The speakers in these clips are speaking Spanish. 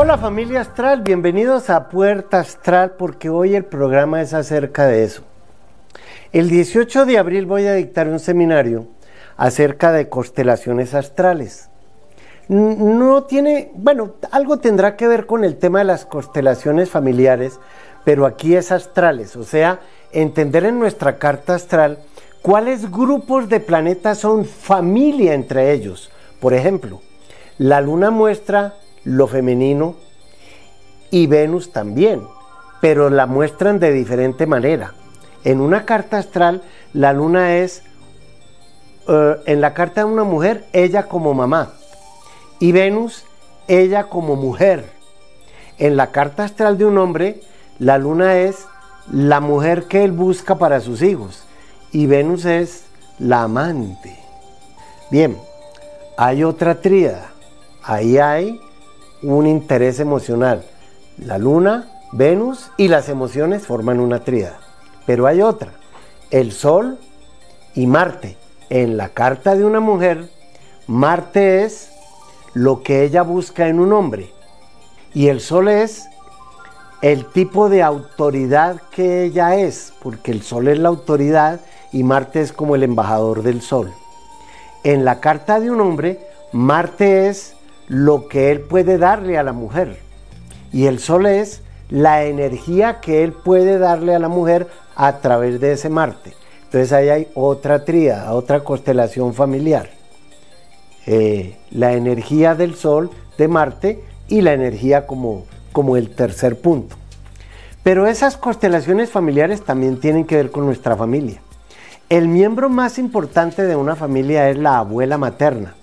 Hola familia astral, bienvenidos a Puerta Astral porque hoy el programa es acerca de eso. El 18 de abril voy a dictar un seminario acerca de constelaciones astrales. No tiene, bueno, algo tendrá que ver con el tema de las constelaciones familiares, pero aquí es astrales, o sea, entender en nuestra carta astral cuáles grupos de planetas son familia entre ellos. Por ejemplo, la luna muestra lo femenino y Venus también, pero la muestran de diferente manera. En una carta astral, la luna es, eh, en la carta de una mujer, ella como mamá, y Venus, ella como mujer. En la carta astral de un hombre, la luna es la mujer que él busca para sus hijos, y Venus es la amante. Bien, hay otra tríada. Ahí hay un interés emocional. La luna, Venus y las emociones forman una tríada. Pero hay otra, el Sol y Marte. En la carta de una mujer, Marte es lo que ella busca en un hombre. Y el Sol es el tipo de autoridad que ella es, porque el Sol es la autoridad y Marte es como el embajador del Sol. En la carta de un hombre, Marte es lo que él puede darle a la mujer. Y el sol es la energía que él puede darle a la mujer a través de ese Marte. Entonces ahí hay otra tríada, otra constelación familiar. Eh, la energía del Sol, de Marte, y la energía como, como el tercer punto. Pero esas constelaciones familiares también tienen que ver con nuestra familia. El miembro más importante de una familia es la abuela materna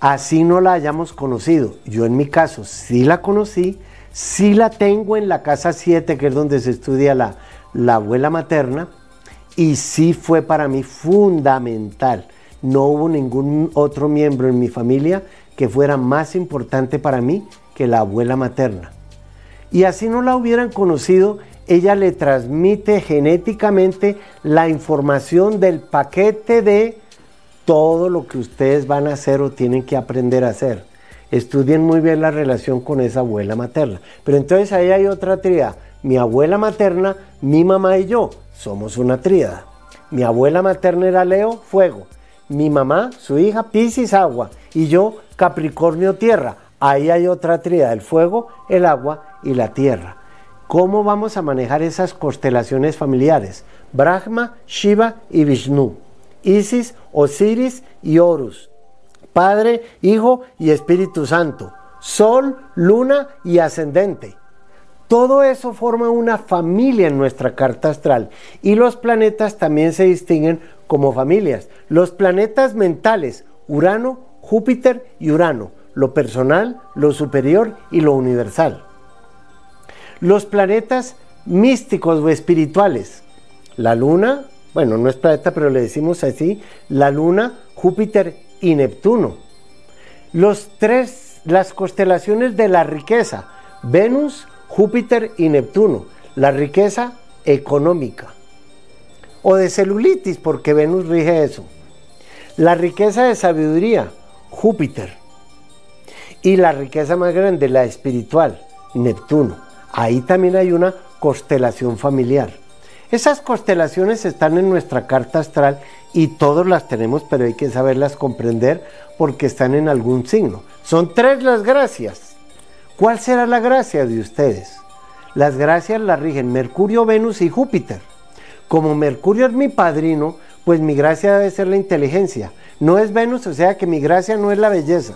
así no la hayamos conocido. Yo en mi caso sí la conocí, sí la tengo en la casa 7, que es donde se estudia la, la abuela materna, y sí fue para mí fundamental. No hubo ningún otro miembro en mi familia que fuera más importante para mí que la abuela materna. Y así no la hubieran conocido, ella le transmite genéticamente la información del paquete de todo lo que ustedes van a hacer o tienen que aprender a hacer. Estudien muy bien la relación con esa abuela materna. Pero entonces ahí hay otra tríada. Mi abuela materna, mi mamá y yo somos una tríada. Mi abuela materna era Leo, fuego. Mi mamá, su hija, Piscis, agua. Y yo, Capricornio, tierra. Ahí hay otra tríada, el fuego, el agua y la tierra. ¿Cómo vamos a manejar esas constelaciones familiares? Brahma, Shiva y Vishnu. Isis, Osiris y Horus. Padre, Hijo y Espíritu Santo. Sol, Luna y Ascendente. Todo eso forma una familia en nuestra carta astral. Y los planetas también se distinguen como familias. Los planetas mentales, Urano, Júpiter y Urano. Lo personal, lo superior y lo universal. Los planetas místicos o espirituales, la Luna, bueno, no es planeta, pero le decimos así, la Luna, Júpiter y Neptuno. Los tres, las constelaciones de la riqueza, Venus, Júpiter y Neptuno. La riqueza económica. O de celulitis, porque Venus rige eso. La riqueza de sabiduría, Júpiter. Y la riqueza más grande, la espiritual, Neptuno. Ahí también hay una constelación familiar. Esas constelaciones están en nuestra carta astral y todos las tenemos, pero hay que saberlas comprender porque están en algún signo. Son tres las gracias. ¿Cuál será la gracia de ustedes? Las gracias las rigen Mercurio, Venus y Júpiter. Como Mercurio es mi padrino, pues mi gracia debe ser la inteligencia. No es Venus, o sea que mi gracia no es la belleza.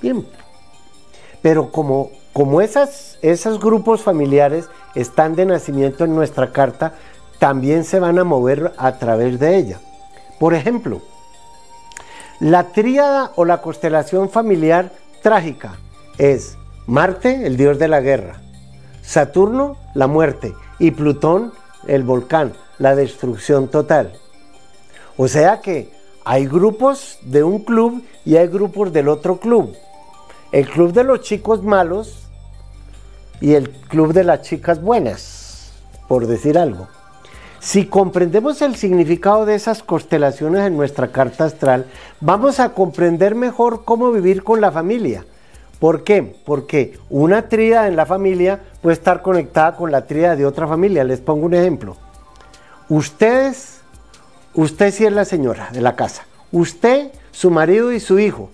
Bien. Pero como como esos grupos familiares están de nacimiento en nuestra carta, también se van a mover a través de ella. Por ejemplo, la tríada o la constelación familiar trágica es Marte, el dios de la guerra, Saturno, la muerte, y Plutón, el volcán, la destrucción total. O sea que hay grupos de un club y hay grupos del otro club. El club de los chicos malos y el Club de las Chicas Buenas, por decir algo. Si comprendemos el significado de esas constelaciones en nuestra carta astral, vamos a comprender mejor cómo vivir con la familia, ¿Por qué? Porque una tríada en la familia puede estar conectada con la tríada de otra familia. Les pongo un ejemplo. Ustedes, usted sí es la señora de la casa. Usted, su marido y su hijo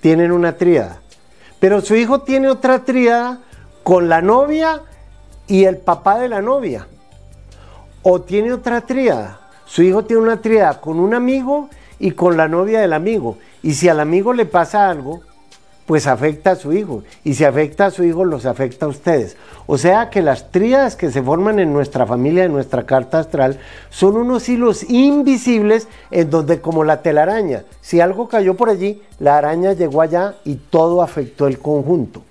tienen una tríada. Pero su hijo tiene otra tríada con la novia y el papá de la novia. O tiene otra tríada. Su hijo tiene una tríada con un amigo y con la novia del amigo. Y si al amigo le pasa algo, pues afecta a su hijo. Y si afecta a su hijo, los afecta a ustedes. O sea que las tríadas que se forman en nuestra familia, en nuestra carta astral, son unos hilos invisibles en donde como la telaraña, si algo cayó por allí, la araña llegó allá y todo afectó el conjunto.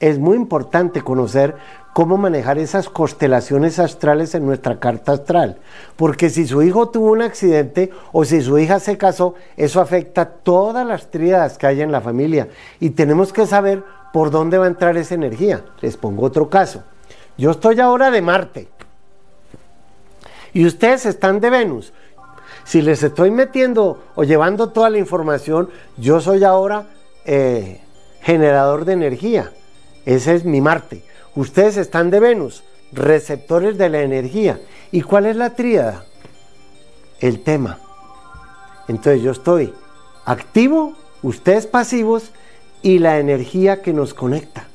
Es muy importante conocer cómo manejar esas constelaciones astrales en nuestra carta astral. Porque si su hijo tuvo un accidente o si su hija se casó, eso afecta todas las tríadas que hay en la familia. Y tenemos que saber por dónde va a entrar esa energía. Les pongo otro caso. Yo estoy ahora de Marte. Y ustedes están de Venus. Si les estoy metiendo o llevando toda la información, yo soy ahora eh, generador de energía. Ese es mi Marte. Ustedes están de Venus, receptores de la energía. ¿Y cuál es la tríada? El tema. Entonces yo estoy activo, ustedes pasivos y la energía que nos conecta.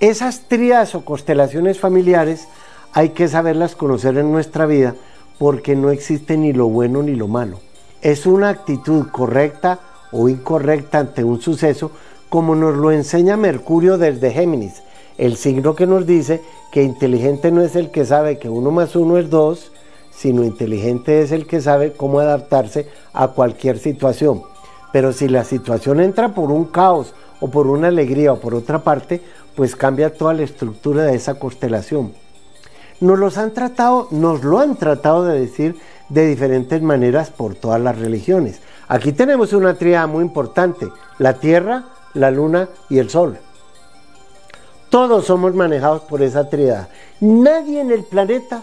Esas tríadas o constelaciones familiares hay que saberlas conocer en nuestra vida porque no existe ni lo bueno ni lo malo. Es una actitud correcta o incorrecta ante un suceso como nos lo enseña Mercurio desde Géminis el signo que nos dice que inteligente no es el que sabe que uno más uno es dos, sino inteligente es el que sabe cómo adaptarse a cualquier situación. Pero si la situación entra por un caos o por una alegría o por otra parte, pues cambia toda la estructura de esa constelación. Nos los han tratado, nos lo han tratado de decir de diferentes maneras por todas las religiones. Aquí tenemos una tríada muy importante, la Tierra, la Luna y el Sol. Todos somos manejados por esa tríada. Nadie en el planeta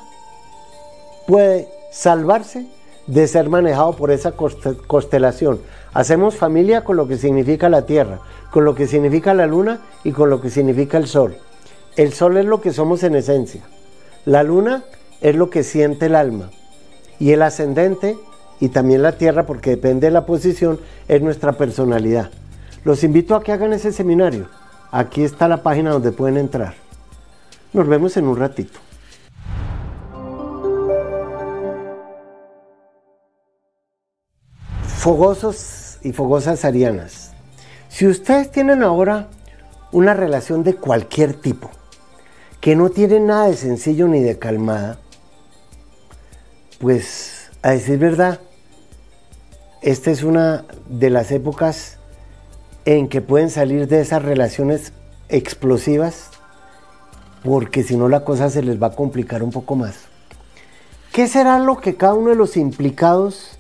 puede salvarse de ser manejado por esa constelación. Hacemos familia con lo que significa la Tierra, con lo que significa la Luna y con lo que significa el Sol. El Sol es lo que somos en esencia. La Luna es lo que siente el alma. Y el ascendente y también la Tierra, porque depende de la posición, es nuestra personalidad. Los invito a que hagan ese seminario. Aquí está la página donde pueden entrar. Nos vemos en un ratito. Fogosos y fogosas arianas. Si ustedes tienen ahora una relación de cualquier tipo, que no tiene nada de sencillo ni de calmada, pues a decir verdad, esta es una de las épocas en que pueden salir de esas relaciones explosivas, porque si no la cosa se les va a complicar un poco más. ¿Qué será lo que cada uno de los implicados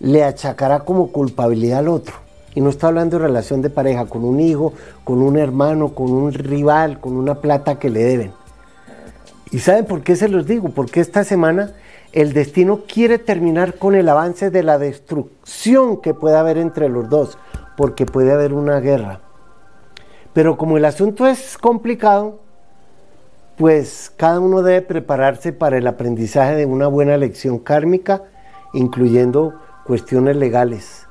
le achacará como culpabilidad al otro? Y no está hablando de relación de pareja, con un hijo, con un hermano, con un rival, con una plata que le deben. ¿Y saben por qué se los digo? Porque esta semana el destino quiere terminar con el avance de la destrucción que pueda haber entre los dos porque puede haber una guerra. Pero como el asunto es complicado, pues cada uno debe prepararse para el aprendizaje de una buena lección kármica, incluyendo cuestiones legales.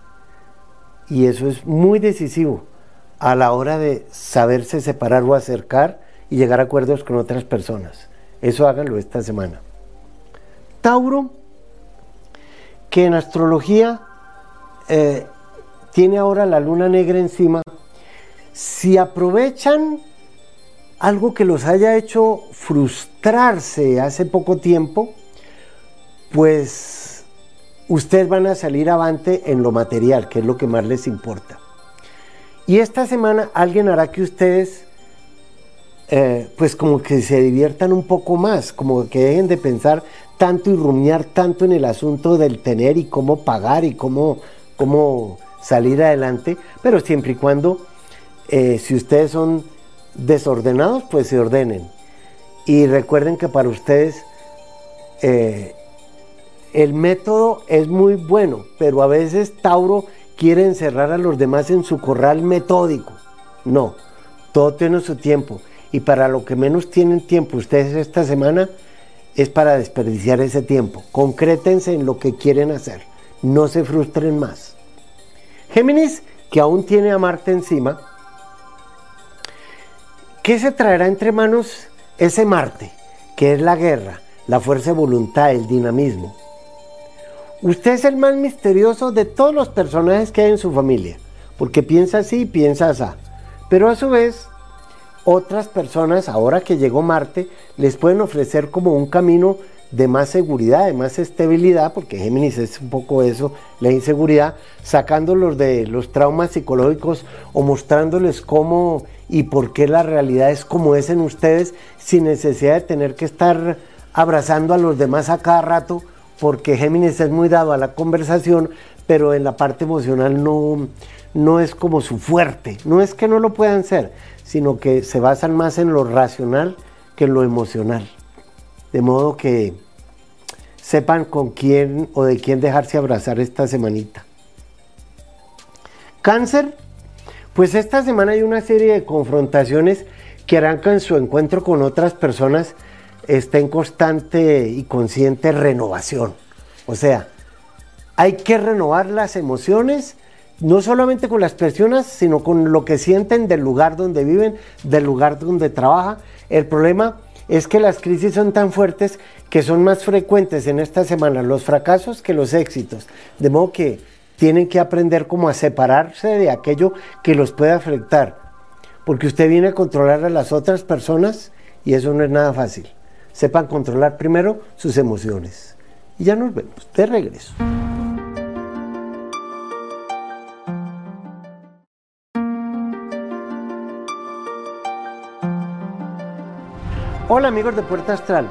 Y eso es muy decisivo a la hora de saberse separar o acercar y llegar a acuerdos con otras personas. Eso háganlo esta semana. Tauro, que en astrología eh, tiene ahora la luna negra encima, si aprovechan algo que los haya hecho frustrarse hace poco tiempo, pues ustedes van a salir avante en lo material, que es lo que más les importa. Y esta semana alguien hará que ustedes, eh, pues como que se diviertan un poco más, como que dejen de pensar tanto y rumiar tanto en el asunto del tener y cómo pagar y cómo, cómo salir adelante, pero siempre y cuando, eh, si ustedes son desordenados, pues se ordenen. Y recuerden que para ustedes eh, el método es muy bueno, pero a veces Tauro quiere encerrar a los demás en su corral metódico. No, todo tiene su tiempo. Y para lo que menos tienen tiempo ustedes esta semana es para desperdiciar ese tiempo. Concrétense en lo que quieren hacer. No se frustren más. Géminis, que aún tiene a Marte encima, ¿qué se traerá entre manos ese Marte? Que es la guerra, la fuerza de voluntad, el dinamismo. Usted es el más misterioso de todos los personajes que hay en su familia, porque piensa así y piensa así. Pero a su vez, otras personas, ahora que llegó Marte, les pueden ofrecer como un camino de más seguridad, de más estabilidad, porque Géminis es un poco eso, la inseguridad, sacándolos de los traumas psicológicos o mostrándoles cómo y por qué la realidad es como es en ustedes, sin necesidad de tener que estar abrazando a los demás a cada rato, porque Géminis es muy dado a la conversación, pero en la parte emocional no, no es como su fuerte. No es que no lo puedan ser, sino que se basan más en lo racional que en lo emocional. De modo que sepan con quién o de quién dejarse abrazar esta semanita. Cáncer, pues esta semana hay una serie de confrontaciones que harán que en su encuentro con otras personas esté en constante y consciente renovación. O sea, hay que renovar las emociones no solamente con las personas, sino con lo que sienten del lugar donde viven, del lugar donde trabaja. El problema es que las crisis son tan fuertes que son más frecuentes en esta semana los fracasos que los éxitos. De modo que tienen que aprender cómo a separarse de aquello que los puede afectar. Porque usted viene a controlar a las otras personas y eso no es nada fácil. Sepan controlar primero sus emociones. Y ya nos vemos. De regreso. Hola amigos de Puerta Astral,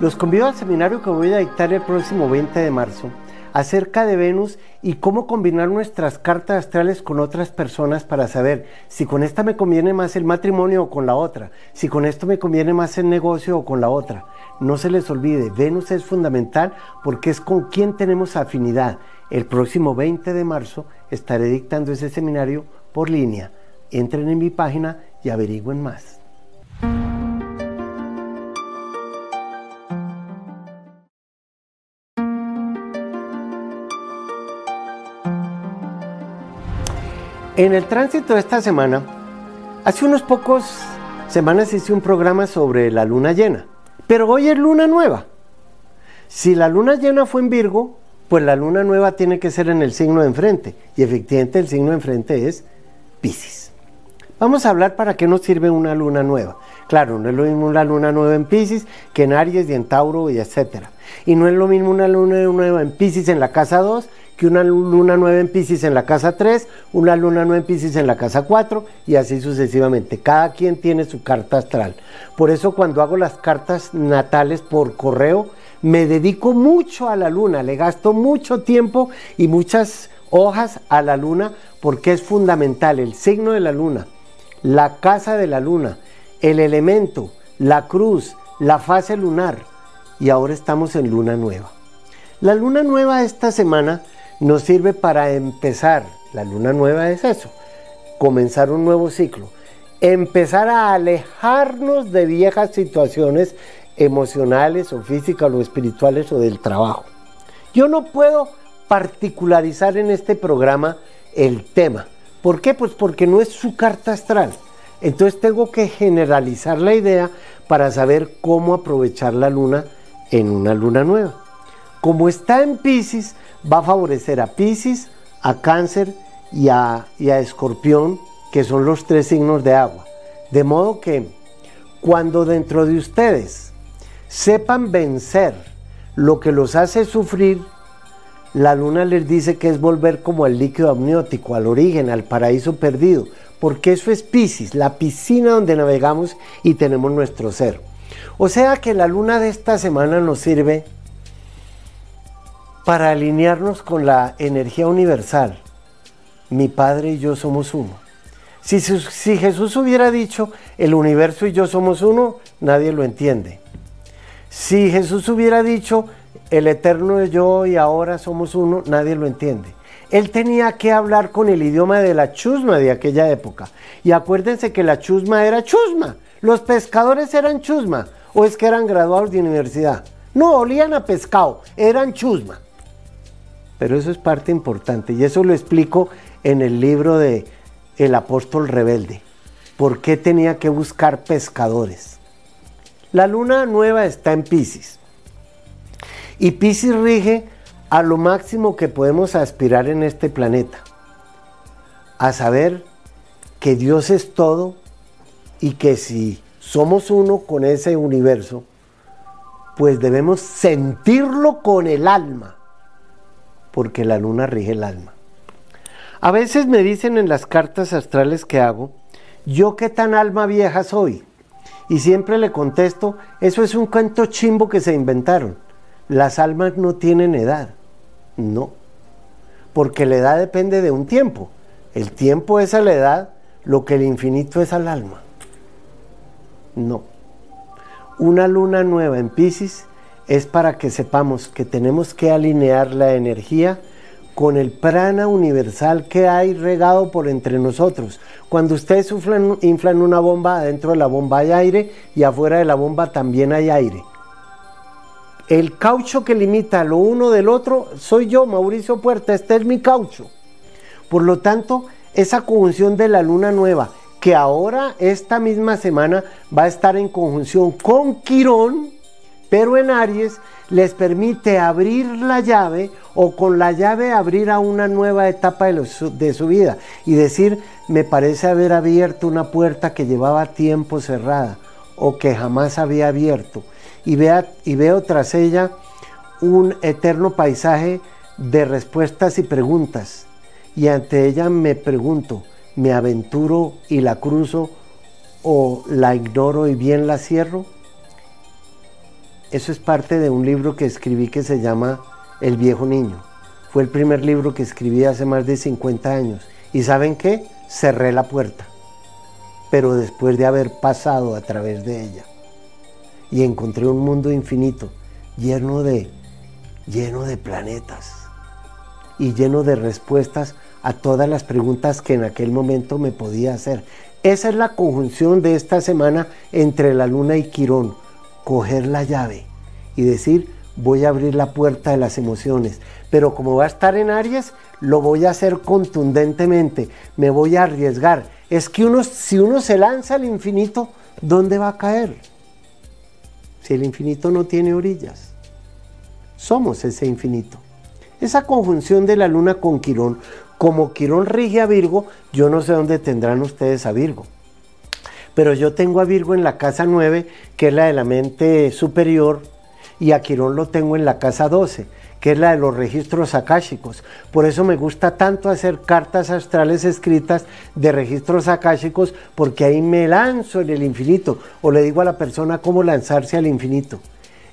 los convido al seminario que voy a dictar el próximo 20 de marzo acerca de Venus y cómo combinar nuestras cartas astrales con otras personas para saber si con esta me conviene más el matrimonio o con la otra, si con esto me conviene más el negocio o con la otra. No se les olvide, Venus es fundamental porque es con quien tenemos afinidad. El próximo 20 de marzo estaré dictando ese seminario por línea. Entren en mi página y averigüen más. En el tránsito de esta semana, hace unos pocos semanas hice un programa sobre la luna llena, pero hoy es luna nueva. Si la luna llena fue en Virgo, pues la luna nueva tiene que ser en el signo de enfrente, y efectivamente el signo de enfrente es Pisces. Vamos a hablar para qué nos sirve una luna nueva. Claro, no es lo mismo una luna nueva en Pisces que en Aries y en Tauro y etcétera. Y no es lo mismo una luna nueva en Pisces en la casa 2 que una luna nueva en Pisces en la casa 3, una luna nueva en Pisces en la casa 4 y así sucesivamente. Cada quien tiene su carta astral. Por eso cuando hago las cartas natales por correo, me dedico mucho a la luna, le gasto mucho tiempo y muchas hojas a la luna porque es fundamental el signo de la luna, la casa de la luna, el elemento, la cruz, la fase lunar y ahora estamos en luna nueva. La luna nueva esta semana nos sirve para empezar. La luna nueva es eso, comenzar un nuevo ciclo, empezar a alejarnos de viejas situaciones emocionales o físicas o espirituales o del trabajo. Yo no puedo particularizar en este programa el tema. ¿Por qué? Pues porque no es su carta astral. Entonces tengo que generalizar la idea para saber cómo aprovechar la luna en una luna nueva. Como está en Pisces, va a favorecer a Pisces, a Cáncer y a, y a Escorpión, que son los tres signos de agua. De modo que cuando dentro de ustedes sepan vencer lo que los hace sufrir, la luna les dice que es volver como al líquido amniótico, al origen, al paraíso perdido, porque eso es Pisces, la piscina donde navegamos y tenemos nuestro ser. O sea que la luna de esta semana nos sirve para alinearnos con la energía universal. Mi Padre y yo somos uno. Si, si, Jesús hubiera dicho, el universo y yo somos uno, nadie lo entiende. Si Jesús hubiera dicho, el eterno yo y ahora somos uno, nadie lo entiende. Él tenía que hablar con el idioma de la chusma de aquella época. Y acuérdense que la chusma era chusma. Los pescadores eran chusma. ¿O es que eran graduados de universidad? No, olían a pescado, eran chusma. Pero eso es parte importante y eso lo explico en el libro de El apóstol rebelde. ¿Por qué tenía que buscar pescadores? La luna nueva está en Pisces. Y Pisces rige a lo máximo que podemos aspirar en este planeta. A saber que Dios es todo y que si somos uno con ese universo, pues debemos sentirlo con el alma, porque la luna rige el alma. A veces me dicen en las cartas astrales que hago, yo qué tan alma vieja soy. Y siempre le contesto, eso es un cuento chimbo que se inventaron. Las almas no tienen edad. No. Porque la edad depende de un tiempo. El tiempo es a la edad lo que el infinito es al alma. No. Una luna nueva en Pisces es para que sepamos que tenemos que alinear la energía con el prana universal que hay regado por entre nosotros. Cuando ustedes inflan una bomba, adentro de la bomba hay aire y afuera de la bomba también hay aire. El caucho que limita lo uno del otro soy yo, Mauricio Puerta, este es mi caucho. Por lo tanto, esa conjunción de la luna nueva que ahora esta misma semana va a estar en conjunción con Quirón, pero en Aries les permite abrir la llave o con la llave abrir a una nueva etapa de, de, su vida y decir, me parece haber abierto una puerta que llevaba tiempo cerrada o que jamás había abierto. Y, veo tras ella un eterno paisaje de respuestas y preguntas. Y ante ella me pregunto, me aventuro y la cruzo o la ignoro y bien la cierro? Eso es parte de un libro que escribí que se llama El viejo niño. Fue el primer libro que escribí hace más de 50 años. ¿Y saben qué? Cerré la puerta, pero después de haber pasado a través de ella. Y encontré un mundo infinito, lleno de, lleno de planetas y lleno de respuestas a todas las preguntas que en aquel momento me podía hacer. Esa es la conjunción de esta semana entre la luna y Quirón. Coger la llave y decir, voy a abrir la puerta de las emociones. Pero como va a estar en Aries, lo voy a hacer contundentemente. Me voy a arriesgar. Es que uno, si uno se lanza al infinito, ¿dónde va a caer? Si el infinito no tiene orillas. Somos ese infinito. Esa conjunción de la luna con Quirón como Quirón rige a Virgo, yo no sé dónde tendrán ustedes a Virgo. Pero yo tengo a Virgo en la casa 9, que es la de la mente superior, y a Quirón lo tengo en la casa 12, que es la de los registros akáshicos. Por eso me gusta tanto hacer cartas astrales escritas de registros akáshicos, porque ahí me lanzo en el infinito, o le digo a la persona cómo lanzarse al infinito.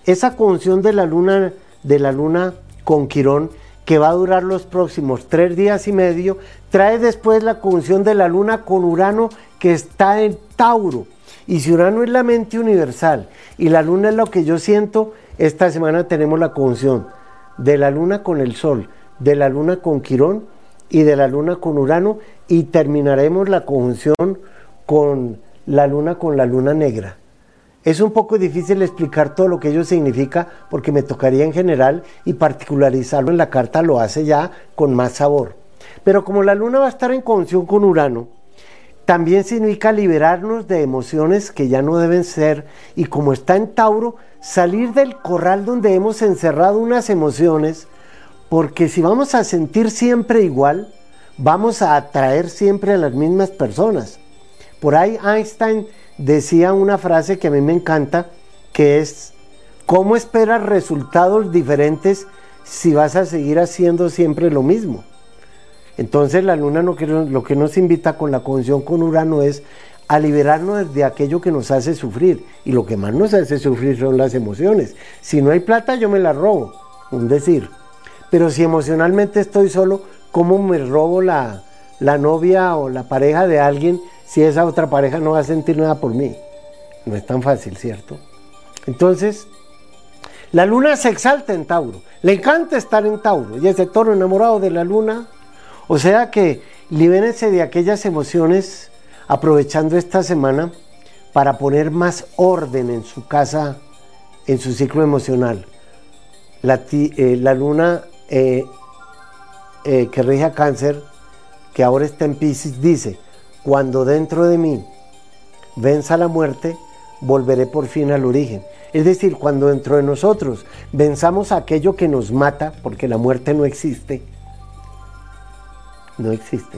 Esa conjunción de la luna, de la luna con Quirón que va a durar los próximos tres días y medio, trae después la conjunción de la luna con Urano que está en Tauro. Y si Urano es la mente universal y la luna es lo que yo siento, esta semana tenemos la conjunción de la luna con el sol, de la luna con Quirón y de la luna con Urano y terminaremos la conjunción con la luna con la luna negra. Es un poco difícil explicar todo lo que ello significa porque me tocaría en general y particularizarlo en la carta lo hace ya con más sabor. Pero como la luna va a estar en conjunción con Urano, también significa liberarnos de emociones que ya no deben ser y como está en Tauro, salir del corral donde hemos encerrado unas emociones, porque si vamos a sentir siempre igual, vamos a atraer siempre a las mismas personas. Por ahí Einstein decía una frase que a mí me encanta, que es, ¿cómo esperas resultados diferentes si vas a seguir haciendo siempre lo mismo? Entonces la luna lo que, lo que nos invita con la conjunción con Urano es a liberarnos de aquello que nos hace sufrir. Y lo que más nos hace sufrir son las emociones. Si no hay plata, yo me la robo, un decir. Pero si emocionalmente estoy solo, ¿cómo me robo la, la novia o la pareja de alguien si esa otra pareja no va a sentir nada por mí. No es tan fácil, ¿cierto? Entonces, la luna se exalta en Tauro. Le encanta estar en Tauro. Y ese toro enamorado de la luna, O sea que libérense de aquellas emociones aprovechando esta semana para poner más orden en su casa, en su ciclo emocional. La, eh, luna eh, eh, que rige a cáncer, que ahora está en Pisces, dice, cuando dentro de mí venza la muerte, volveré por fin al origen. Es decir, cuando dentro de nosotros venzamos aquello que nos mata, porque la muerte no existe, no existe,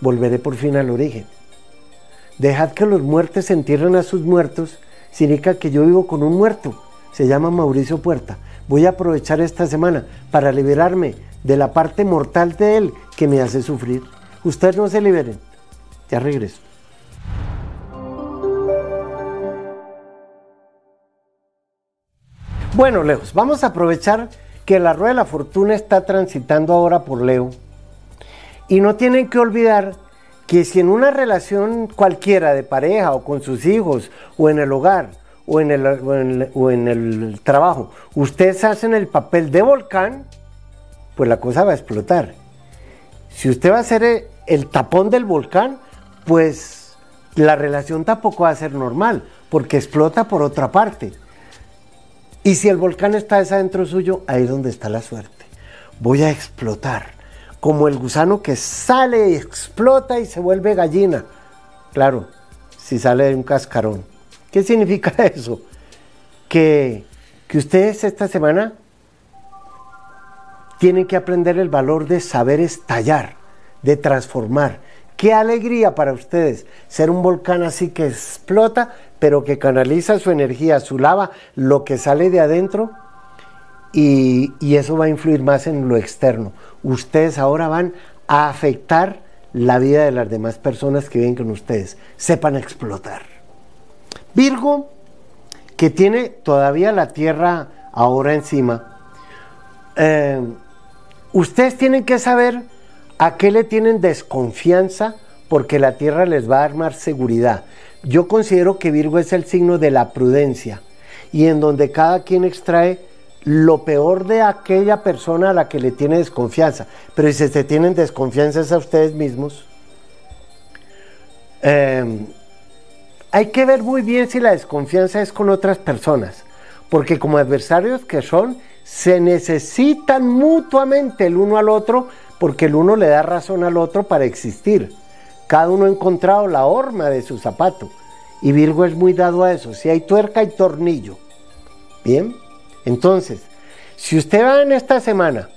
volveré por fin al origen. Dejad que los muertos se entierren a sus muertos, significa que yo vivo con un muerto, se llama Mauricio Puerta. Voy a aprovechar esta semana para liberarme de la parte mortal de él que me hace sufrir. Ustedes no se liberen. Ya regreso. Bueno, Leos, vamos a aprovechar que la rueda de la fortuna está transitando ahora por Leo. Y no tienen que olvidar que si en una relación cualquiera de pareja o con sus hijos o en el hogar o en el, o en el, trabajo, ustedes hacen el papel de volcán, pues la cosa va a explotar. Si usted va a ser el tapón del volcán, pues la relación tampoco va a ser normal, porque explota por otra parte. Y si el volcán está adentro suyo, ahí es donde está la suerte. Voy a explotar, como el gusano que sale y explota y se vuelve gallina. Claro, si sale de un cascarón. ¿Qué significa eso? Que, que ustedes esta semana tienen que aprender el valor de saber estallar, de transformar. Qué alegría para ustedes ser un volcán así que explota, pero que canaliza su energía, su lava, lo que sale de adentro, y, eso va a influir más en lo externo. Ustedes ahora van a afectar la vida de las demás personas que viven con ustedes. Sepan explotar. Virgo, que tiene todavía la tierra ahora encima, eh, ustedes tienen que saber a qué le tienen desconfianza porque la tierra les va a dar más seguridad. Yo considero que Virgo es el signo de la prudencia y en donde cada quien extrae lo peor de aquella persona a la que le tiene desconfianza. Pero si se tienen desconfianza es a ustedes mismos. Eh, hay que ver muy bien si la desconfianza es con otras personas, porque como adversarios que son, se necesitan mutuamente el uno al otro, porque el uno le da razón al otro para existir. Cada uno ha encontrado la horma de su zapato, y Virgo es muy dado a eso. Si hay tuerca, hay tornillo. Bien, entonces, si usted va en esta semana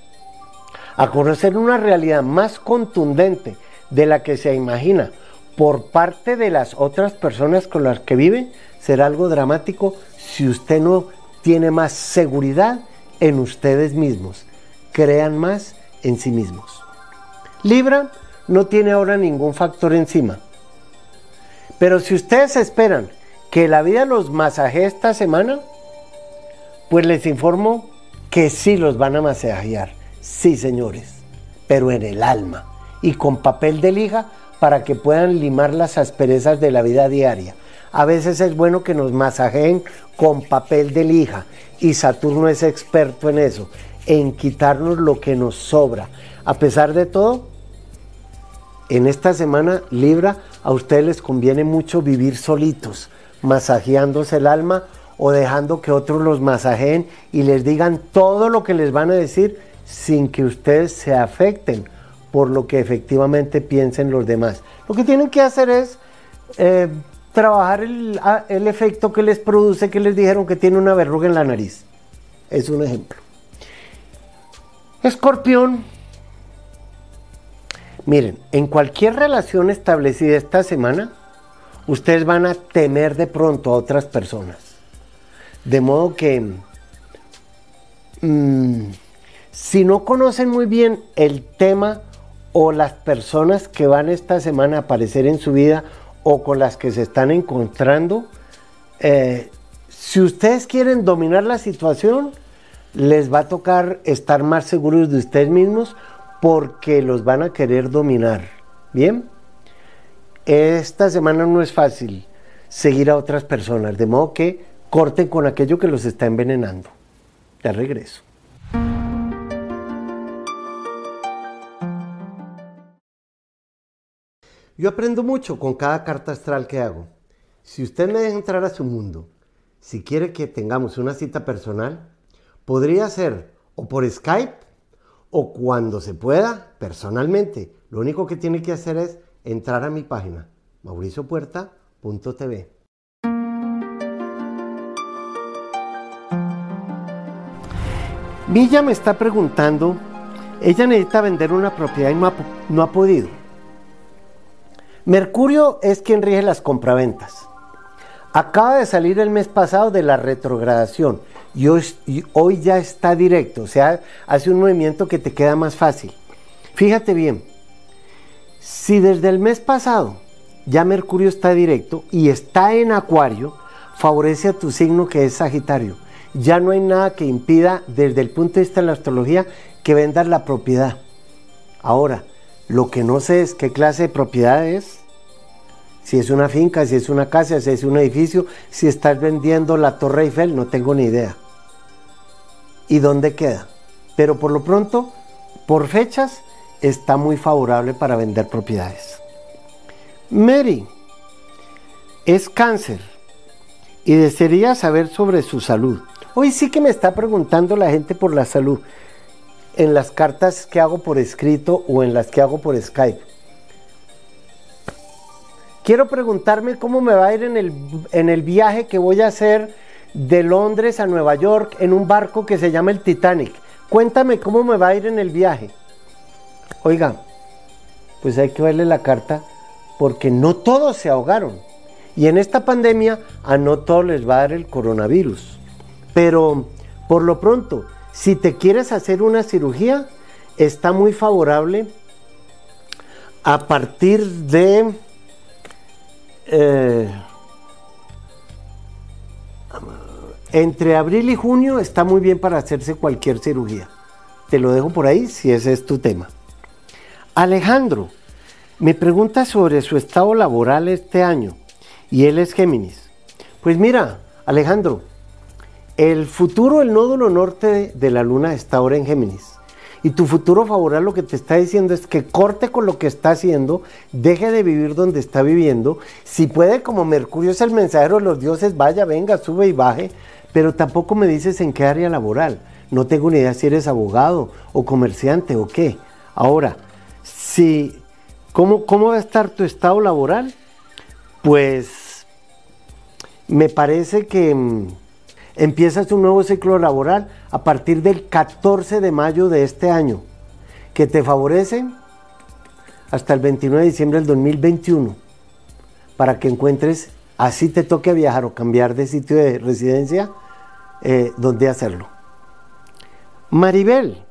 a conocer una realidad más contundente de la que se imagina, por parte de las otras personas con las que vive será algo dramático si usted no tiene más seguridad en ustedes mismos. Crean más en sí mismos. Libra no tiene ahora ningún factor encima. Pero si ustedes esperan que la vida los masaje esta semana, pues les informo que sí los van a masajear. Sí, señores, pero en el alma y con papel de lija para que puedan limar las asperezas de la vida diaria. A veces es bueno que nos masajeen con papel de lija y Saturno es experto en eso, en quitarnos lo que nos sobra. A pesar de todo, en esta semana Libra a ustedes les conviene mucho vivir solitos, masajeándose el alma o dejando que otros los masajeen y les digan todo lo que les van a decir sin que ustedes se afecten por lo que efectivamente piensen los demás. Lo que tienen que hacer es eh, trabajar el, el, efecto que les produce que les dijeron que tiene una verruga en la nariz. Es un ejemplo. Escorpión. Miren, en cualquier relación establecida esta semana, ustedes van a temer de pronto a otras personas. De modo que... Mmm, si no conocen muy bien el tema o las personas que van esta semana a aparecer en su vida o con las que se están encontrando, eh, si ustedes quieren dominar la situación, les va a tocar estar más seguros de ustedes mismos porque los van a querer dominar. Bien, esta semana no es fácil seguir a otras personas, de modo que corten con aquello que los está envenenando. De regreso. Yo aprendo mucho con cada carta astral que hago. Si usted me deja entrar a su mundo, si quiere que tengamos una cita personal, podría ser o por Skype o cuando se pueda, personalmente. Lo único que tiene que hacer es entrar a mi página, mauriciopuerta.tv. Villa me está preguntando, ella necesita vender una propiedad y no ha, no ha podido. Mercurio es quien rige las compraventas. Acaba de salir el mes pasado de la retrogradación y hoy, ya está directo, o sea, hace un movimiento que te queda más fácil. Fíjate bien, si desde el mes pasado ya Mercurio está directo y está en Acuario, favorece a tu signo que es Sagitario. Ya no hay nada que impida desde el punto de vista de la astrología que vendas la propiedad. Ahora, lo que no sé es qué clase de propiedad es. Si es una finca, si es una casa, si es un edificio, si estás vendiendo la Torre Eiffel, no tengo ni idea. ¿Y dónde queda? Pero por lo pronto, por fechas, está muy favorable para vender propiedades. Mary es cáncer y desearía saber sobre su salud. Hoy sí que me está preguntando la gente por la salud en las cartas que hago por escrito o en las que hago por Skype. Quiero preguntarme cómo me va a ir en el, en el viaje que voy a hacer de Londres a Nueva York en un barco que se llama el Titanic. Cuéntame cómo me va a ir en el viaje. Oiga, pues hay que verle la carta porque no todos se ahogaron. Y en esta pandemia a no todos les va a dar el coronavirus. Pero por lo pronto, si te quieres hacer una cirugía, está muy favorable a partir de... Eh, entre abril y junio está muy bien para hacerse cualquier cirugía. Te lo dejo por ahí si ese es tu tema. Alejandro me pregunta sobre su estado laboral este año y él es Géminis. Pues mira, Alejandro, el futuro, el nódulo norte de la luna está ahora en Géminis. Y tu futuro favorable lo que te está diciendo es que corte con lo que está haciendo, deje de vivir donde está viviendo. Si puede, como Mercurio es el mensajero de los dioses, vaya, venga, sube y baje. Pero tampoco me dices en qué área laboral. No tengo ni idea si eres abogado o comerciante o qué. Ahora, si, ¿cómo, cómo va a estar tu estado laboral? Pues me parece que mm, Empiezas un nuevo ciclo laboral a partir del 14 de mayo de este año, que te favorece hasta el 29 de diciembre del 2021, para que encuentres, así te toque viajar o cambiar de sitio de residencia, eh, donde hacerlo. Maribel,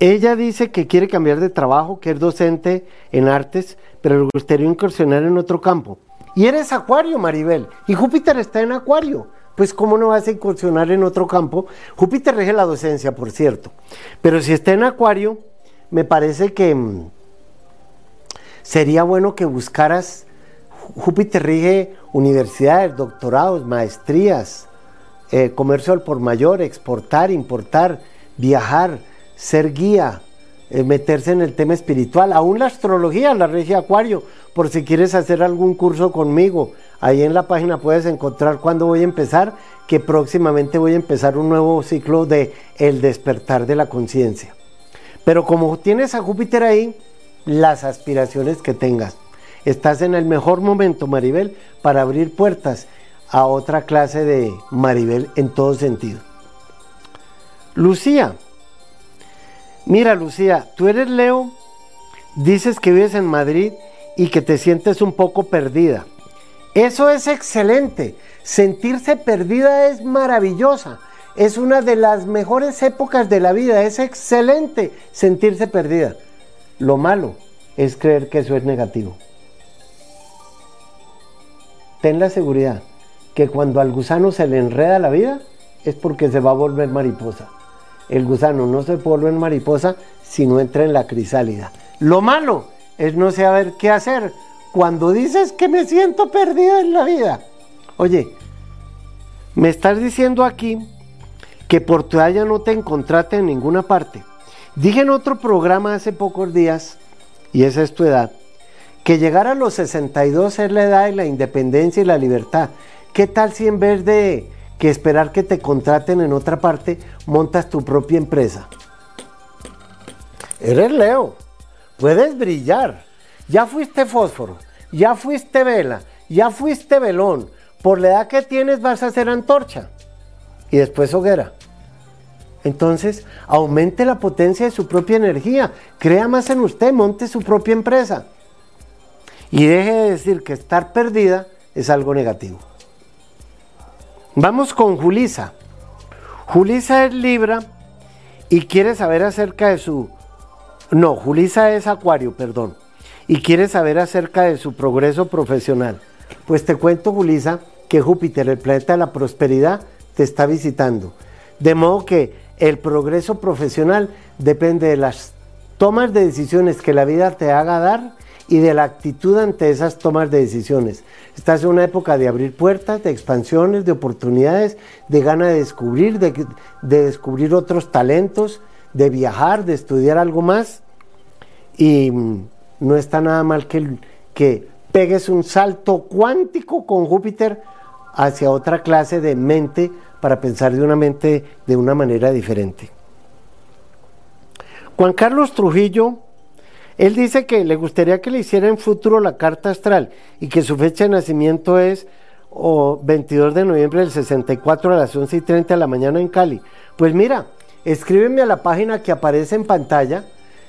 ella dice que quiere cambiar de trabajo, que es docente en artes, pero le gustaría incursionar en otro campo. Y eres acuario, Maribel. Y Júpiter está en acuario. Pues cómo no vas a incursionar en otro campo. Júpiter rige la docencia, por cierto. Pero si está en acuario, me parece que mm, sería bueno que buscaras... Júpiter rige universidades, doctorados, maestrías, eh, comercio al por mayor, exportar, importar, viajar, ser guía, eh, meterse en el tema espiritual, aún la astrología, la regia Acuario, por si quieres hacer algún curso conmigo. Ahí en la página puedes encontrar cuándo voy a empezar, que próximamente voy a empezar un nuevo ciclo de el despertar de la conciencia. Pero como tienes a Júpiter ahí, las aspiraciones que tengas. Estás en el mejor momento, Maribel, para abrir puertas a otra clase de Maribel en todo sentido. Lucía, Mira, Lucía, tú eres Leo, dices que vives en Madrid y que te sientes un poco perdida. Eso es excelente. Sentirse perdida es maravillosa. Es una de las mejores épocas de la vida. Es excelente sentirse perdida. Lo malo es creer que eso es negativo. Ten la seguridad que cuando al gusano se le enreda la vida es porque se va a volver mariposa el gusano no se vuelve en mariposa si no entra en la crisálida. Lo malo es no saber qué hacer cuando dices que me siento perdido en la vida. Oye, me estás diciendo aquí que por toalla no te encontraste en ninguna parte. Dije en otro programa hace pocos días y esa es tu edad, que llegar a los 62 es la edad de la independencia y la libertad. ¿Qué tal si en vez de que esperar que te contraten en otra parte, montas tu propia empresa? Eres Leo, puedes brillar. Ya fuiste fósforo, ya fuiste vela, ya fuiste velón. Por la edad que tienes vas a ser antorcha y después hoguera. Entonces, aumente la potencia de su propia energía, crea más en usted, monte su propia empresa. Y deje de decir que estar perdida es algo negativo. Vamos con Julisa. Julisa es Libra y quiere saber acerca de su... No, Julisa es Acuario, perdón. Y quiere saber acerca de su progreso profesional. Pues te cuento, Julisa, que Júpiter, el planeta de la prosperidad, te está visitando. De modo que el progreso profesional depende de las tomas de decisiones que la vida te haga dar y de la actitud ante esas tomas de decisiones. Estás en una época de abrir puertas, de expansiones, de oportunidades, de gana de descubrir, de, descubrir otros talentos, de viajar, de estudiar algo más. Y no está nada mal que, que pegues un salto cuántico con Júpiter hacia otra clase de mente para pensar de una mente de una manera diferente. Juan Carlos Trujillo él dice que le gustaría que le hiciera en futuro la carta astral y que su fecha de nacimiento es 22 de noviembre del 64 a las 11 y 30 de la mañana en Cali. Pues mira, escríbeme a la página que aparece en pantalla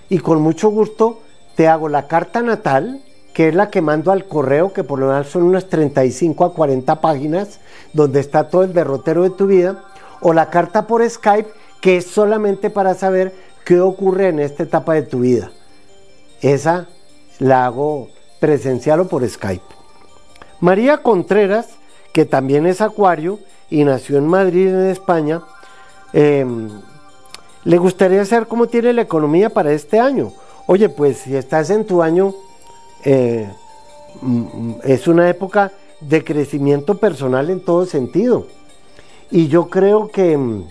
y con mucho gusto te hago la carta natal, que es la que mando al correo, que por lo menos son unas 35 a 40 páginas, donde está todo el derrotero de tu vida, o la carta por Skype, que es solamente para saber qué ocurre en esta etapa de tu vida. Esa la hago presencial o por Skype. María Contreras, que también es acuario y nació en Madrid, en España, em, le gustaría saber cómo tiene la economía para este año. Oye, pues si estás en tu año, eh, es una época de crecimiento personal en todo sentido. Y yo creo que mm,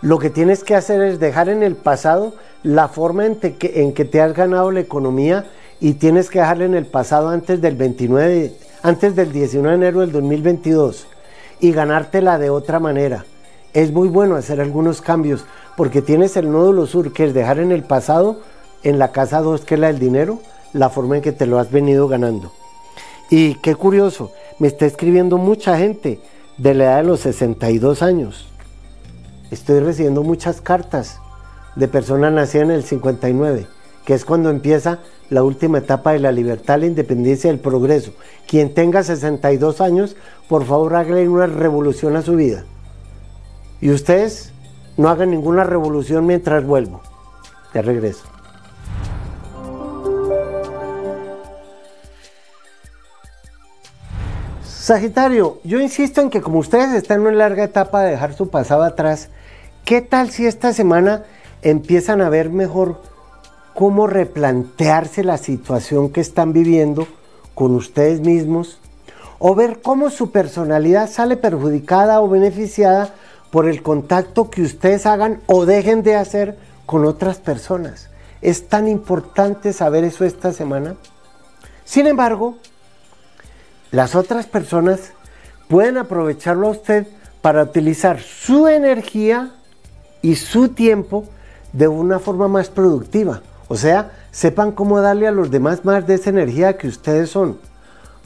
lo que tienes que hacer es dejar en el pasado la forma en, que, te has ganado la economía y tienes que dejarla en el pasado antes del 29, antes del 19 de enero del 2022 y ganártela de otra manera. Es muy bueno hacer algunos cambios porque tienes el nódulo sur que es dejar en el pasado, en la casa 2 que es la del dinero, la forma en que te lo has venido ganando. Y qué curioso, me está escribiendo mucha gente de la edad de los 62 años. Estoy recibiendo muchas cartas de personas nacidas en el 59, que es cuando empieza la última etapa de la libertad, la independencia y el progreso. Quien tenga 62 años, por favor hágale una revolución a su vida. Y ustedes no hagan ninguna revolución mientras vuelvo. De regreso. Sagitario, yo insisto en que como ustedes están en una larga etapa de dejar su pasado atrás, ¿qué tal si esta semana empiezan a ver mejor cómo replantearse la situación que están viviendo con ustedes mismos o ver cómo su personalidad sale perjudicada o beneficiada por el contacto que ustedes hagan o dejen de hacer con otras personas. Es tan importante saber eso esta semana. Sin embargo, las otras personas pueden aprovecharlo a usted para utilizar su energía y su tiempo de una forma más productiva. O sea, sepan cómo darle a los demás más de esa energía que ustedes son.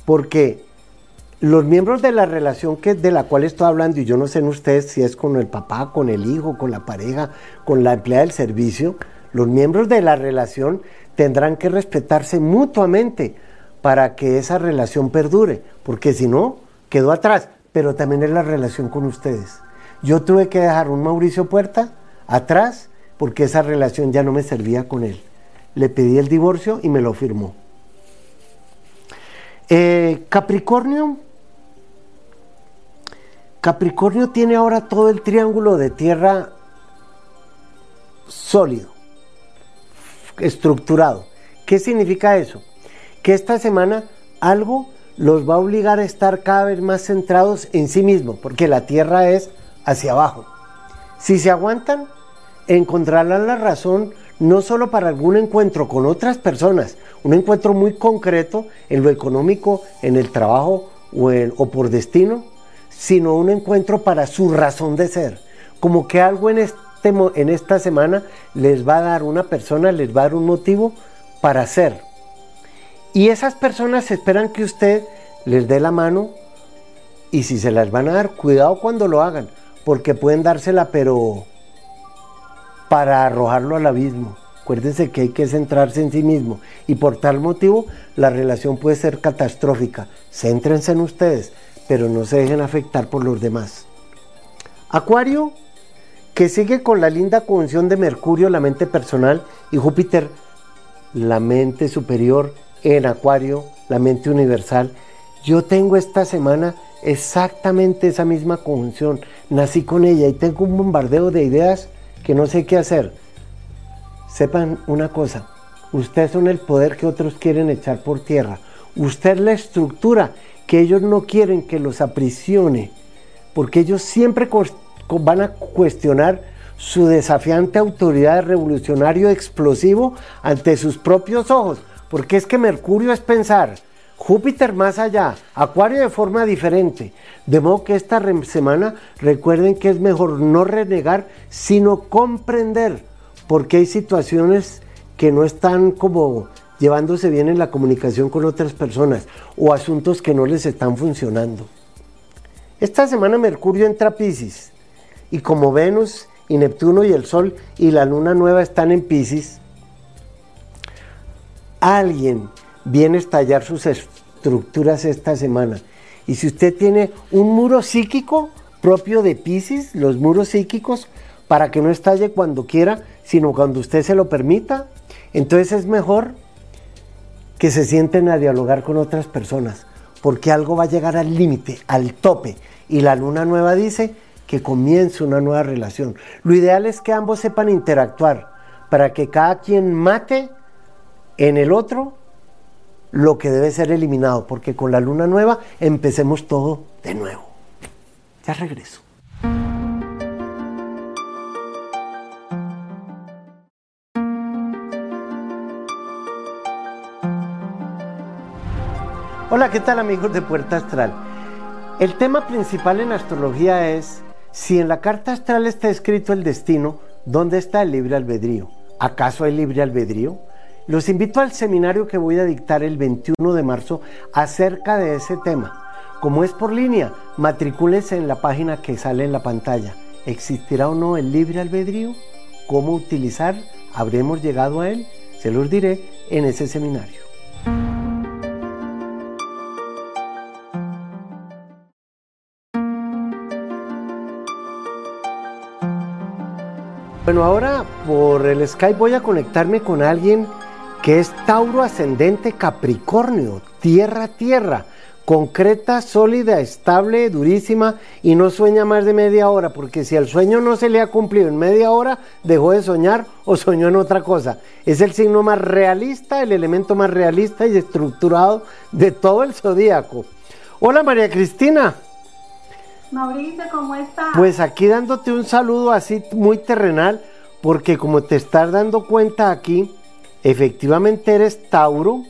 Porque los miembros de la relación que, de la cual estoy hablando, y yo no sé en ustedes si es con el papá, con el hijo, con la pareja, con la empleada del servicio, los miembros de la relación tendrán que respetarse mutuamente para que esa relación perdure, porque si no, quedó atrás, pero también es la relación con ustedes. Yo tuve que dejar un Mauricio Puerta atrás porque esa relación ya no me servía con él. Le pedí el divorcio y me lo firmó. Eh, Capricornio. Capricornio tiene ahora todo el triángulo de tierra sólido, estructurado. ¿Qué significa eso? Que esta semana algo los va a obligar a estar cada vez más centrados en sí mismos, porque la tierra es hacia abajo. Si se aguantan, encontrarán la razón no solo para algún encuentro con otras personas, un encuentro muy concreto en lo económico, en el trabajo o, o por destino, sino un encuentro para su razón de ser. Como que algo en, este, en esta semana les va a dar una persona, les va a dar un motivo para ser. Y esas personas esperan que usted les dé la mano y si se las van a dar, cuidado cuando lo hagan, porque pueden dársela, pero para arrojarlo al abismo. Acuérdense que hay que centrarse en sí mismo y por tal motivo la relación puede ser catastrófica. Céntrense en ustedes, pero no se dejen afectar por los demás. Acuario, que sigue con la linda conjunción de Mercurio, la mente personal, y Júpiter, la mente superior, en Acuario, la mente universal. Yo tengo esta semana exactamente esa misma conjunción. Nací con ella y tengo un bombardeo de ideas que no sé qué hacer. Sepan una cosa, ustedes son el poder que otros quieren echar por tierra. Usted es la estructura que ellos no quieren que los aprisione, porque ellos siempre van a cuestionar su desafiante autoridad revolucionario explosivo ante sus propios ojos, porque es que Mercurio es pensar, Júpiter más allá, Acuario de forma diferente. De modo que esta semana recuerden que es mejor no renegar, sino comprender, porque hay situaciones que no están como llevándose bien en la comunicación con otras personas o asuntos que no les están funcionando. Esta semana Mercurio entra a Pisces y como Venus y Neptuno y el Sol y la Luna nueva están en Pisces, alguien viene a estallar sus estructuras esta semana. Y si usted tiene un muro psíquico propio de Pisces, los muros psíquicos, para que no estalle cuando quiera, sino cuando usted se lo permita, entonces es mejor que se sienten a dialogar con otras personas, porque algo va a llegar al límite, al tope, y la luna nueva dice que comience una nueva relación. Lo ideal es que ambos sepan interactuar, para que cada quien mate en el otro lo que debe ser eliminado, porque con la luna nueva empecemos todo de nuevo. Ya regreso. Hola, ¿qué tal amigos de Puerta Astral? El tema principal en astrología es si en la carta astral está escrito el destino, ¿dónde está el libre albedrío? ¿Acaso hay libre albedrío? Los invito al seminario que voy a dictar el 21 de marzo acerca de ese tema. Como es por línea, matricúlese en la página que sale en la pantalla. ¿Existirá o no el libre albedrío? ¿Cómo utilizar? ¿Habremos llegado a él? Se los diré en ese seminario. Bueno, ahora por el Skype voy a conectarme con alguien que es Tauro ascendente Capricornio, tierra tierra, concreta, sólida, estable, durísima y no sueña más de media hora, porque si el sueño no se le ha cumplido en media hora, dejó de soñar o soñó en otra cosa. Es el signo más realista, el elemento más realista y estructurado de todo el zodíaco. Hola María Cristina. Mauricio, ¿cómo estás? Pues aquí dándote un saludo así muy terrenal, porque como te estás dando cuenta aquí, efectivamente eres Tauro,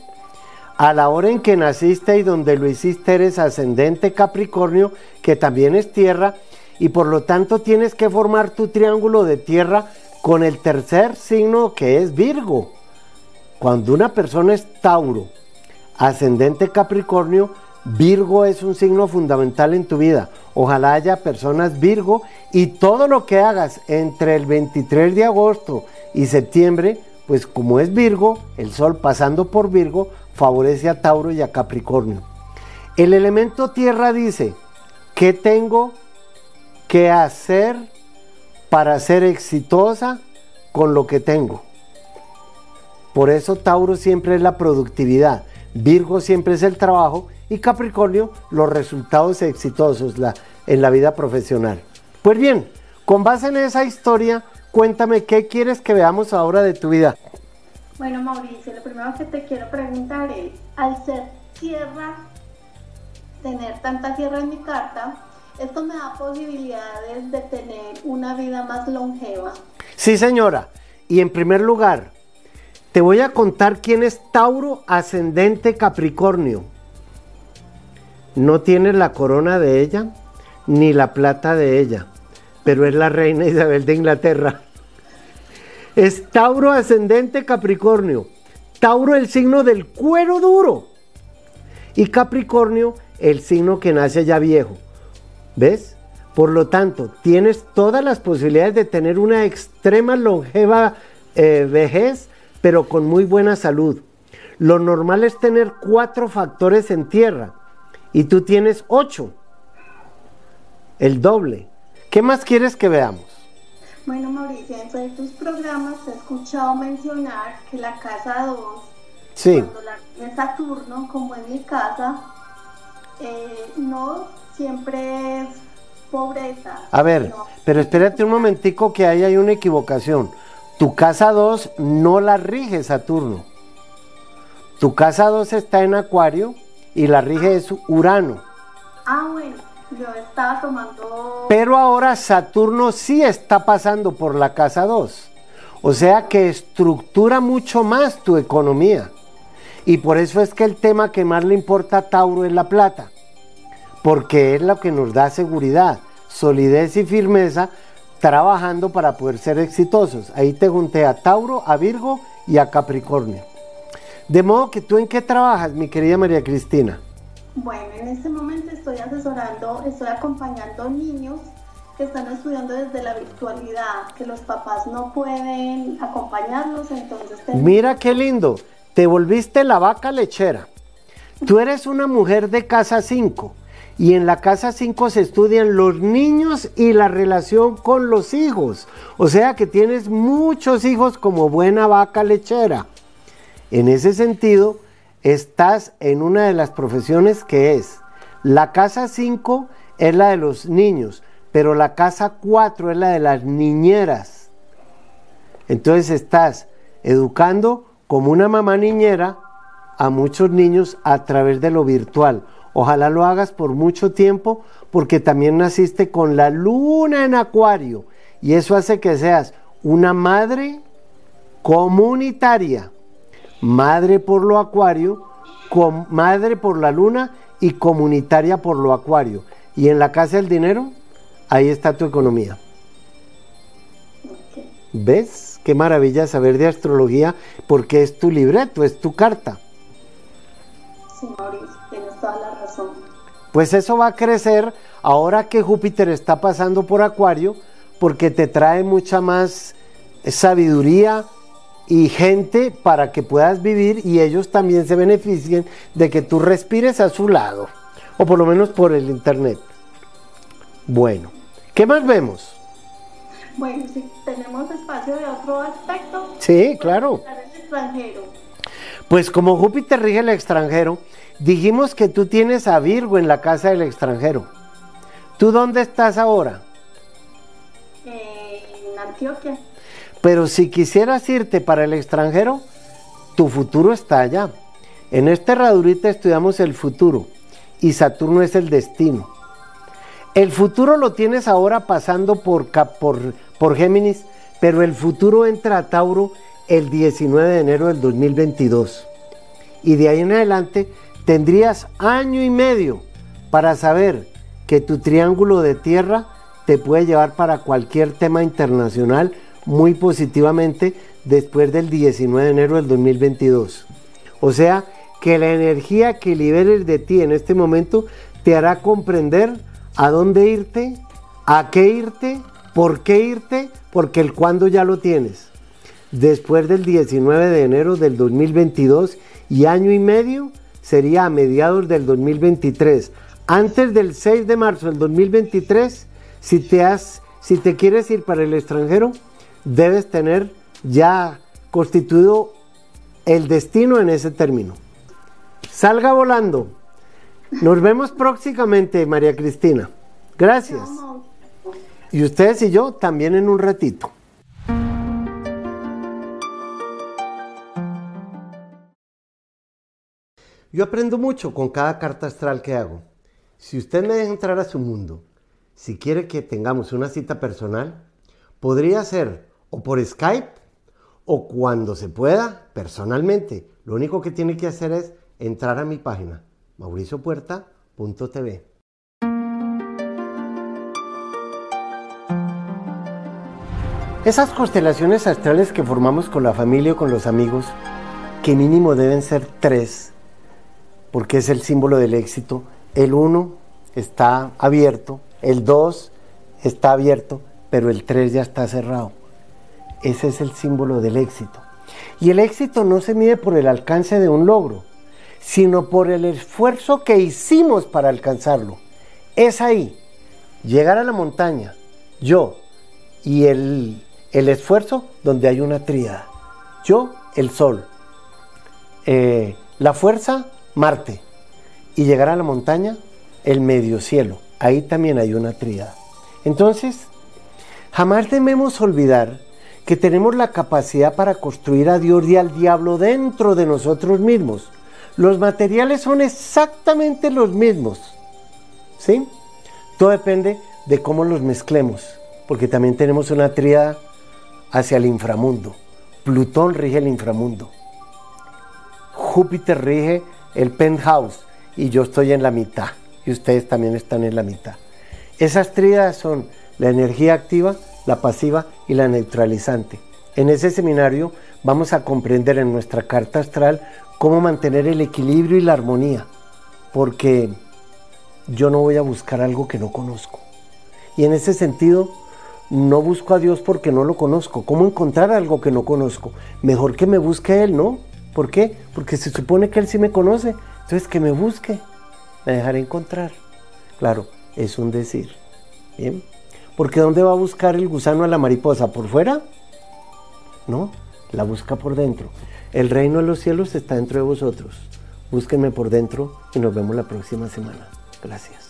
a la hora en que naciste y donde lo hiciste eres ascendente Capricornio, que también es tierra, y por lo tanto tienes que formar tu triángulo de tierra con el tercer signo que es Virgo. Cuando una persona es Tauro, ascendente Capricornio, Virgo es un signo fundamental en tu vida. Ojalá haya personas Virgo y todo lo que hagas entre el 23 de agosto y septiembre pues como es Virgo, el Sol pasando por Virgo favorece a Tauro y a Capricornio. El elemento tierra dice, ¿qué tengo que hacer para ser exitosa con lo que tengo? Por eso Tauro siempre es la productividad, Virgo siempre es el trabajo y Capricornio los resultados exitosos en la vida profesional. Pues bien, con base en esa historia, Cuéntame, ¿qué quieres que veamos ahora de tu vida? Bueno, Mauricio, lo primero que te quiero preguntar es, al ser tierra, tener tanta tierra en mi carta, ¿esto me da posibilidades de tener una vida más longeva? Sí, señora. Y en primer lugar, te voy a contar quién es Tauro ascendente Capricornio. No tiene la corona de ella ni la plata de ella, pero es la reina Isabel de Inglaterra. Es Tauro ascendente Capricornio. Tauro el signo del cuero duro. Y Capricornio el signo que nace ya viejo. ¿Ves? Por lo tanto, tienes todas las posibilidades de tener una extrema longeva eh, vejez, pero con muy buena salud. Lo normal es tener cuatro factores en tierra y tú tienes ocho, el doble. ¿Qué más quieres que veamos? Bueno, Mauricio, en tus programas he escuchado mencionar que la casa 2, sí. cuando la es Saturno, como en mi casa, eh, no siempre es pobreza. A ver, pero espérate un momentico que ahí hay una equivocación. Tu casa 2 no la rige Saturno. Tu casa 2 está en Acuario y la rige es Urano. Ah, bueno, estaba tomando... Pero ahora Saturno sí está pasando por la casa 2. O sea que estructura mucho más tu economía. Y por eso es que el tema que más le importa a Tauro es la plata porque es lo que nos da seguridad, solidez y firmeza trabajando para poder ser exitosos. Ahí te junté a Tauro, a Virgo y a Capricornio. De modo que tú en qué trabajas, mi querida María Cristina? Bueno, en este momento estoy asesorando, estoy acompañando niños que están estudiando desde la virtualidad, que los papás no pueden acompañarlos, entonces... Mira qué lindo, te volviste la vaca lechera. Tú eres una mujer de casa 5 y en la casa 5 se estudian los niños y la relación con los hijos. O sea que tienes muchos hijos como buena vaca lechera. En ese sentido, estás en una de las profesiones que es, la casa 5 es la de los niños, pero la casa 4 es la de las niñeras. Entonces estás educando como una mamá niñera a muchos niños a través de lo virtual. Ojalá lo hagas por mucho tiempo porque también naciste con la luna en acuario y eso hace que seas una madre comunitaria, madre por lo acuario, madre por la luna y comunitaria por lo acuario. Y en la casa del dinero, ahí está tu economía. ¿Ves? Qué maravilla saber de astrología porque es tu libreto, es tu carta. Sí, tienes toda la razón. Pues eso va a crecer ahora que Júpiter está pasando por Acuario, porque te trae mucha más sabiduría y gente para que puedas vivir y ellos también se beneficien de que tú respires a su lado, o por lo menos por el internet. Bueno, ¿qué más vemos? Bueno, si tenemos espacio de otro aspecto. Sí, claro. Pues como Júpiter rige el extranjero, dijimos que tú tienes a Virgo en la casa del extranjero. ¿Tú dónde estás ahora? en Antioquia. Pero si quisieras irte para el extranjero, tu futuro está allá. En esta herradurita estudiamos el futuro y Saturno es el destino. El futuro lo tienes ahora pasando por, por, por Géminis, pero el futuro entra a Tauro el 19 de enero del 2022. Y de ahí en adelante tendrías año y medio para saber que tu triángulo de tierra te puede llevar para cualquier tema internacional muy positivamente después del 19 de enero del 2022. O sea, que la energía que liberes de ti en este momento te hará comprender a dónde irte, a qué irte, por qué irte, porque el cuándo ya lo tienes después del 19 de enero del 2022 y año y medio sería a mediados del 2023. Antes del 6 de marzo del 2023, si te, has, si te quieres ir para el extranjero, debes tener ya constituido el destino en ese término. Salga volando. Nos vemos próximamente, María Cristina. Gracias. Y ustedes y yo también en un ratito. Yo aprendo mucho con cada carta astral que hago. Si usted me deja entrar a su mundo, si quiere que tengamos una cita personal, podría ser o por Skype o cuando se pueda, personalmente. Lo único que tiene que hacer es entrar a mi página, mauriciopuerta.tv. Esas constelaciones astrales que formamos con la familia o con los amigos, que mínimo deben ser tres, porque es el símbolo del éxito. El uno está abierto, el dos está abierto, pero el tres ya está cerrado. Ese es el símbolo del éxito. Y el éxito no se mide por el alcance de un logro, sino por el esfuerzo que hicimos para alcanzarlo. Es ahí, llegar a la montaña, yo y el el esfuerzo donde hay una tríada. Yo, el sol. Eh, la fuerza, Marte. Y llegar a la montaña, el medio cielo. Ahí también hay una tríada. Entonces, jamás debemos olvidar que tenemos la capacidad para construir a Dios y al diablo dentro de nosotros mismos. Los materiales son exactamente los mismos. ¿Sí? Todo depende de cómo los mezclemos, porque también tenemos una tríada hacia el inframundo. Plutón rige el inframundo. Júpiter rige el penthouse y yo estoy en la mitad y ustedes también están en la mitad. Esas tríadas son la energía activa, la pasiva y la neutralizante. En ese seminario vamos a comprender en nuestra carta astral cómo mantener el equilibrio y la armonía, porque yo no voy a buscar algo que no conozco. Y en ese sentido, no busco a Dios porque no lo conozco. ¿Cómo encontrar algo que no conozco? Mejor que me busque Él, ¿no? ¿Por qué? Porque se supone que Él sí me conoce. Entonces que me busque, me dejaré encontrar. Claro, es un decir. ¿Bien? Porque ¿dónde va a buscar el gusano a la mariposa? ¿Por fuera? No, la busca por dentro. El reino de los cielos está dentro de vosotros. Búsquenme por dentro y nos vemos la próxima semana. Gracias.